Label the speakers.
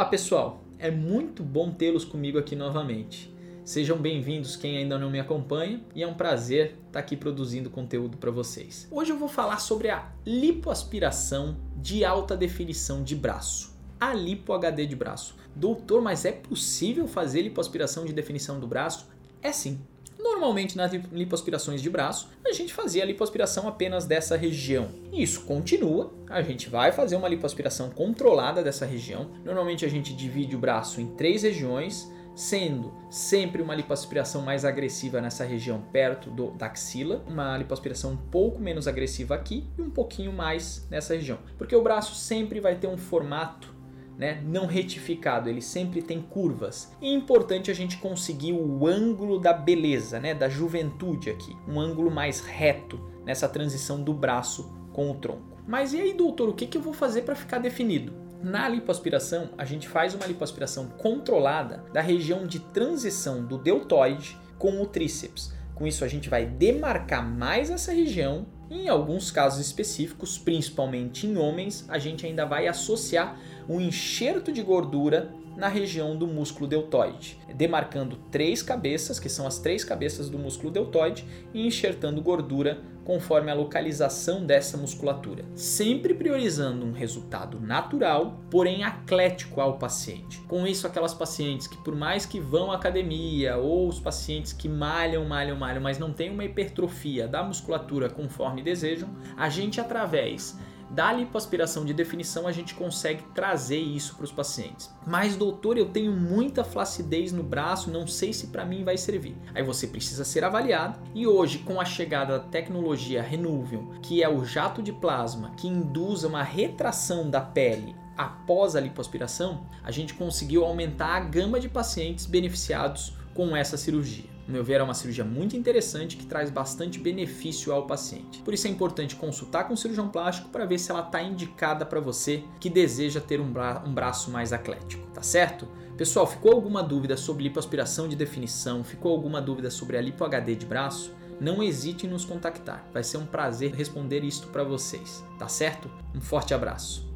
Speaker 1: Olá pessoal, é muito bom tê-los comigo aqui novamente. Sejam bem-vindos quem ainda não me acompanha e é um prazer estar aqui produzindo conteúdo para vocês. Hoje eu vou falar sobre a lipoaspiração de alta definição de braço. A lipo HD de braço. Doutor, mas é possível fazer lipoaspiração de definição do braço? É sim. Normalmente nas lipoaspirações de braço, a gente fazia a lipoaspiração apenas dessa região. Isso continua, a gente vai fazer uma lipoaspiração controlada dessa região. Normalmente a gente divide o braço em três regiões, sendo sempre uma lipoaspiração mais agressiva nessa região perto do, da axila, uma lipoaspiração um pouco menos agressiva aqui e um pouquinho mais nessa região. Porque o braço sempre vai ter um formato né, não retificado, ele sempre tem curvas. E é importante a gente conseguir o ângulo da beleza, né, da juventude aqui, um ângulo mais reto nessa transição do braço com o tronco. Mas e aí, doutor, o que, que eu vou fazer para ficar definido? Na lipoaspiração, a gente faz uma lipoaspiração controlada da região de transição do deltoide com o tríceps. Com isso, a gente vai demarcar mais essa região. Em alguns casos específicos, principalmente em homens, a gente ainda vai associar um enxerto de gordura na região do músculo deltoide, demarcando três cabeças, que são as três cabeças do músculo deltoide, e enxertando gordura conforme a localização dessa musculatura, sempre priorizando um resultado natural, porém atlético ao paciente. Com isso, aquelas pacientes que por mais que vão à academia ou os pacientes que malham, malham, malham, mas não têm uma hipertrofia da musculatura conforme desejam, a gente através da lipoaspiração de definição a gente consegue trazer isso para os pacientes. Mas doutor, eu tenho muita flacidez no braço, não sei se para mim vai servir. Aí você precisa ser avaliado e hoje com a chegada da tecnologia Renuvium, que é o jato de plasma que induz uma retração da pele após a lipoaspiração, a gente conseguiu aumentar a gama de pacientes beneficiados com essa cirurgia. No meu ver, é uma cirurgia muito interessante que traz bastante benefício ao paciente. Por isso é importante consultar com o cirurgião plástico para ver se ela está indicada para você que deseja ter um, bra um braço mais atlético, tá certo? Pessoal, ficou alguma dúvida sobre lipoaspiração de definição? Ficou alguma dúvida sobre a lipo HD de braço? Não hesite em nos contactar. Vai ser um prazer responder isto para vocês, tá certo? Um forte abraço.